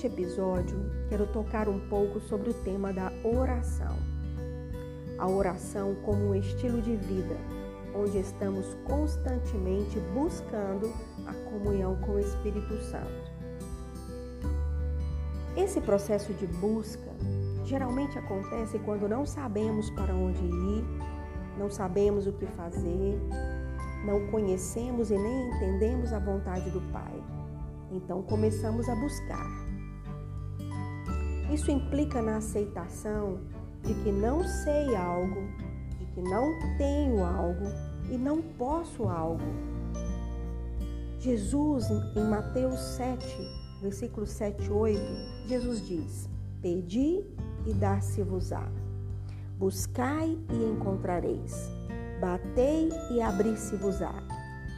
neste episódio, quero tocar um pouco sobre o tema da oração. A oração como um estilo de vida, onde estamos constantemente buscando a comunhão com o Espírito Santo. Esse processo de busca geralmente acontece quando não sabemos para onde ir, não sabemos o que fazer, não conhecemos e nem entendemos a vontade do Pai. Então começamos a buscar. Isso implica na aceitação de que não sei algo, de que não tenho algo e não posso algo. Jesus, em Mateus 7, versículo 7 e 8, Jesus diz: Pedi e dar-se-vos-á. Buscai e encontrareis. Batei e abrir-se-vos-á.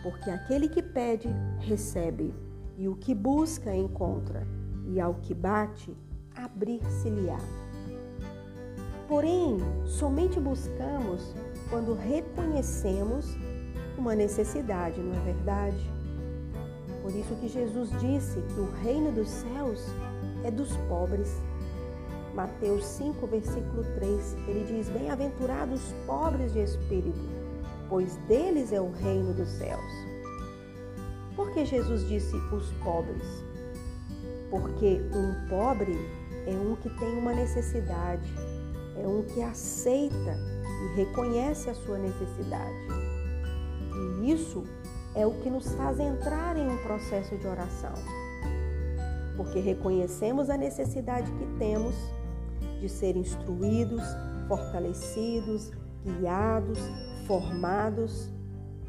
Porque aquele que pede, recebe, e o que busca, encontra, e ao que bate, abrir-se-lhe-á. Porém, somente buscamos quando reconhecemos uma necessidade, não é verdade? Por isso que Jesus disse que o reino dos céus é dos pobres. Mateus 5, versículo 3, ele diz: Bem-aventurados os pobres de espírito, pois deles é o reino dos céus. Por que Jesus disse os pobres? Porque um pobre é um que tem uma necessidade, é um que aceita e reconhece a sua necessidade. E isso é o que nos faz entrar em um processo de oração. Porque reconhecemos a necessidade que temos de ser instruídos, fortalecidos, guiados, formados.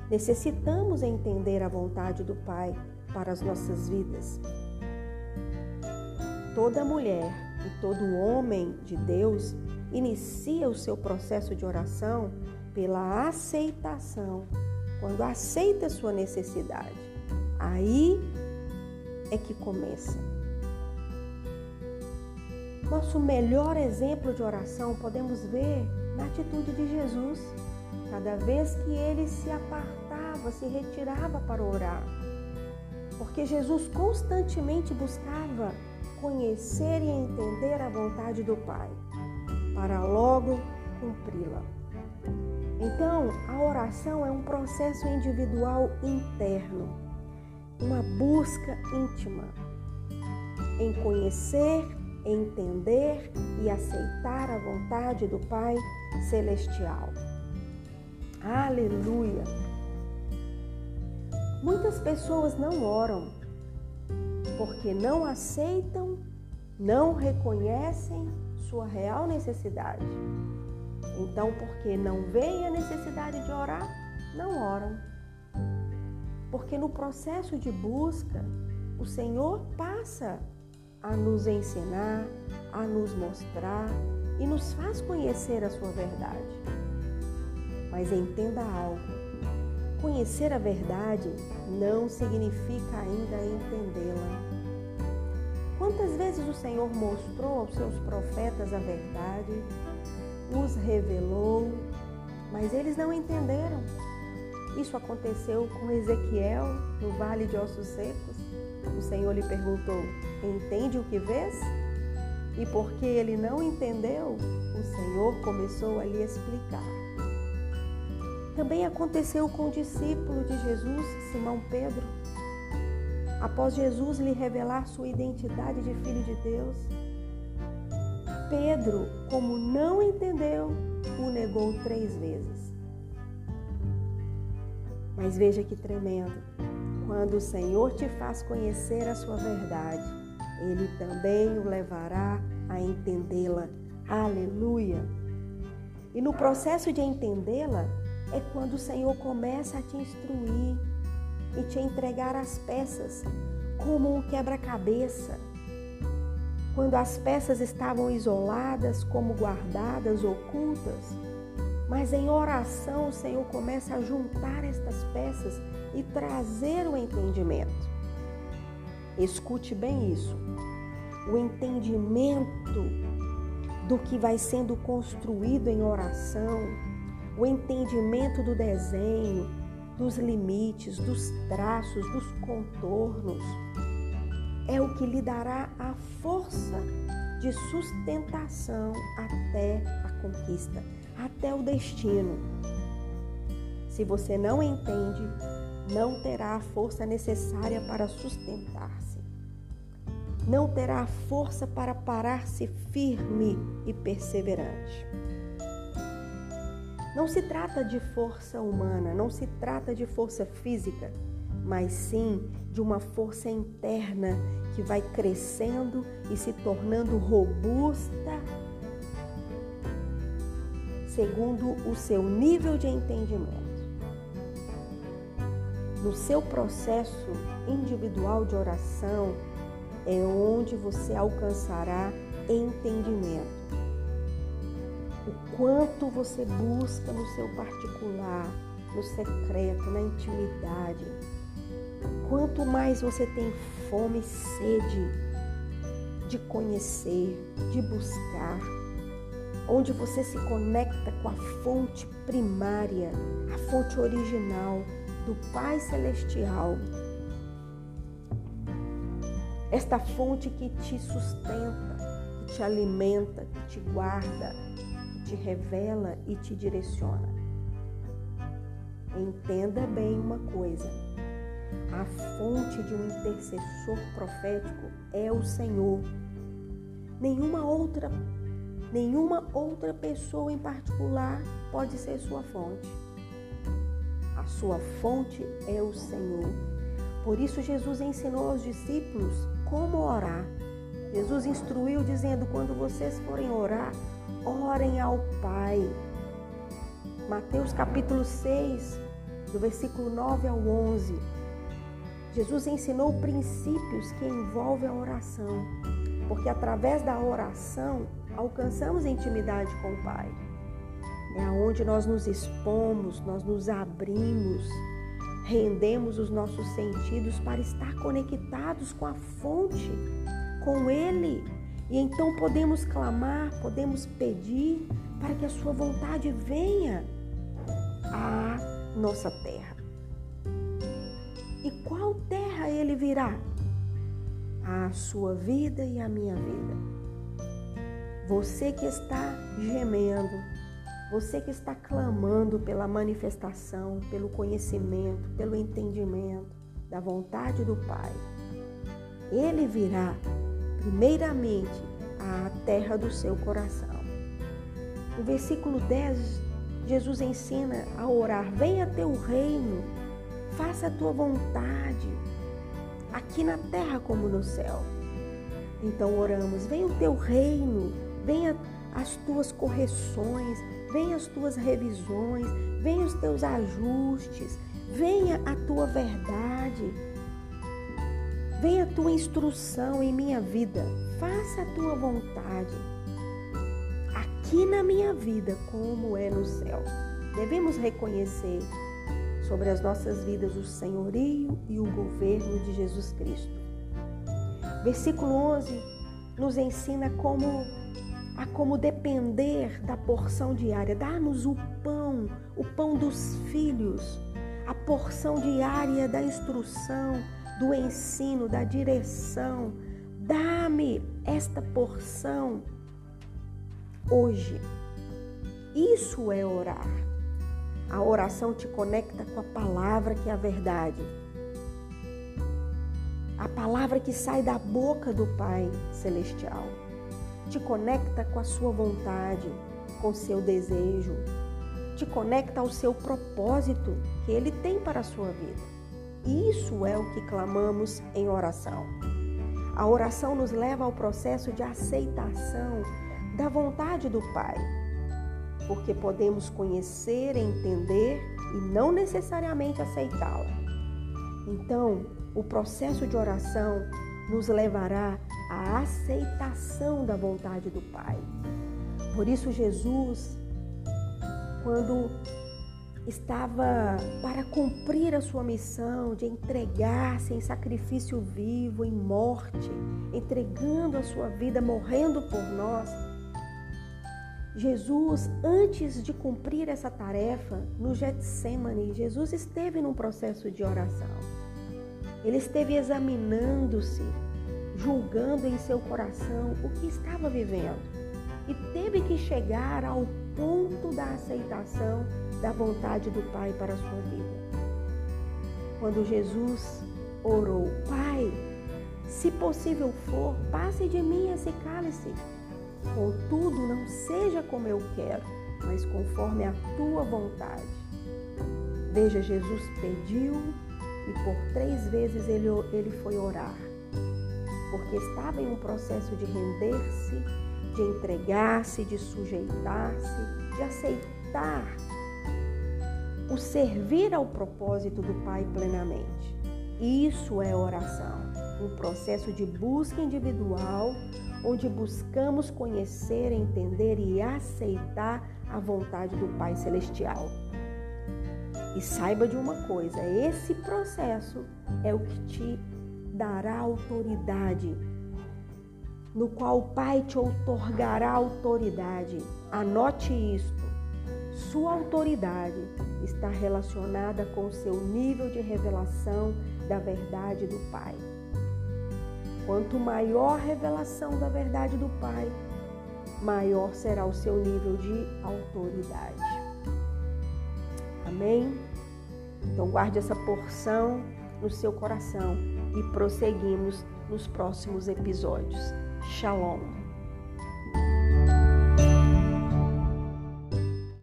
Necessitamos entender a vontade do Pai para as nossas vidas. Toda mulher e todo homem de Deus inicia o seu processo de oração pela aceitação, quando aceita sua necessidade. Aí é que começa. Nosso melhor exemplo de oração podemos ver na atitude de Jesus. Cada vez que ele se apartava, se retirava para orar. Porque Jesus constantemente buscava conhecer e entender a vontade do Pai, para logo cumpri-la. Então, a oração é um processo individual interno, uma busca íntima em conhecer, entender e aceitar a vontade do Pai Celestial. Aleluia! Muitas pessoas não oram porque não aceitam, não reconhecem sua real necessidade. Então, porque não veem a necessidade de orar, não oram. Porque no processo de busca, o Senhor passa a nos ensinar, a nos mostrar e nos faz conhecer a sua verdade. Mas entenda algo: conhecer a verdade não significa ainda entendê-la. Quantas vezes o Senhor mostrou aos seus profetas a verdade, os revelou, mas eles não entenderam. Isso aconteceu com Ezequiel no vale de ossos secos. O Senhor lhe perguntou: Entende o que vês? E porque ele não entendeu, o Senhor começou a lhe explicar. Também aconteceu com o discípulo de Jesus, Simão Pedro. Após Jesus lhe revelar sua identidade de filho de Deus, Pedro, como não entendeu, o negou três vezes. Mas veja que tremendo. Quando o Senhor te faz conhecer a sua verdade, Ele também o levará a entendê-la. Aleluia! E no processo de entendê-la, é quando o Senhor começa a te instruir e te entregar as peças como um quebra-cabeça quando as peças estavam isoladas, como guardadas, ocultas. Mas em oração, o Senhor começa a juntar estas peças e trazer o entendimento. Escute bem isso. O entendimento do que vai sendo construído em oração, o entendimento do desenho, dos limites, dos traços, dos contornos é o que lhe dará a força de sustentação até a conquista, até o destino. Se você não entende, não terá a força necessária para sustentar-se. Não terá a força para parar-se firme e perseverante. Não se trata de força humana, não se trata de força física, mas sim de uma força interna que vai crescendo e se tornando robusta segundo o seu nível de entendimento. No seu processo individual de oração é onde você alcançará entendimento o quanto você busca no seu particular, no secreto, na intimidade. Quanto mais você tem fome e sede de conhecer, de buscar, onde você se conecta com a fonte primária, a fonte original do Pai Celestial. Esta fonte que te sustenta, que te alimenta, que te guarda, te revela e te direciona. Entenda bem uma coisa: a fonte de um intercessor profético é o Senhor. Nenhuma outra, nenhuma outra pessoa em particular pode ser sua fonte. A sua fonte é o Senhor. Por isso Jesus ensinou aos discípulos como orar. Jesus instruiu dizendo: quando vocês forem orar, orem ao Pai. Mateus capítulo 6, do versículo 9 ao 11. Jesus ensinou princípios que envolvem a oração, porque através da oração alcançamos intimidade com o Pai. É onde nós nos expomos, nós nos abrimos, rendemos os nossos sentidos para estar conectados com a fonte, com Ele e então podemos clamar, podemos pedir para que a sua vontade venha à nossa terra. E qual terra ele virá? A sua vida e a minha vida. Você que está gemendo, você que está clamando pela manifestação, pelo conhecimento, pelo entendimento da vontade do Pai, ele virá primeiramente à terra do seu coração. No versículo 10, Jesus ensina a orar: Venha teu reino, faça a tua vontade, aqui na terra como no céu. Então oramos: Venha o teu reino, venha as tuas correções, venha as tuas revisões, venha os teus ajustes, venha a tua verdade Venha a tua instrução em minha vida. Faça a tua vontade. Aqui na minha vida, como é no céu. Devemos reconhecer sobre as nossas vidas o senhorio e o governo de Jesus Cristo. Versículo 11 nos ensina como a como depender da porção diária. Dá-nos o pão, o pão dos filhos, a porção diária da instrução, do ensino, da direção. Dá-me esta porção hoje. Isso é orar. A oração te conecta com a palavra que é a verdade. A palavra que sai da boca do Pai Celestial. Te conecta com a sua vontade, com o seu desejo. Te conecta ao seu propósito que Ele tem para a sua vida. Isso é o que clamamos em oração. A oração nos leva ao processo de aceitação da vontade do Pai, porque podemos conhecer, entender e não necessariamente aceitá-la. Então, o processo de oração nos levará à aceitação da vontade do Pai. Por isso, Jesus, quando estava para cumprir a sua missão de entregar-se em sacrifício vivo, em morte, entregando a sua vida, morrendo por nós. Jesus, antes de cumprir essa tarefa, no Getsemane, Jesus esteve num processo de oração. Ele esteve examinando-se julgando em seu coração o que estava vivendo e teve que chegar ao ponto da aceitação da vontade do Pai para a sua vida. Quando Jesus orou, Pai, se possível for, passe de mim esse cálice. Contudo, não seja como eu quero, mas conforme a tua vontade. Veja, Jesus pediu e por três vezes ele, ele foi orar, porque estava em um processo de render-se, de entregar-se, de sujeitar-se, de aceitar o servir ao propósito do Pai plenamente. Isso é oração, um processo de busca individual onde buscamos conhecer, entender e aceitar a vontade do Pai Celestial. E saiba de uma coisa: esse processo é o que te dará autoridade, no qual o Pai te otorgará autoridade. Anote isto. Sua autoridade está relacionada com o seu nível de revelação da verdade do Pai. Quanto maior a revelação da verdade do Pai, maior será o seu nível de autoridade. Amém? Então guarde essa porção no seu coração e prosseguimos nos próximos episódios. Shalom.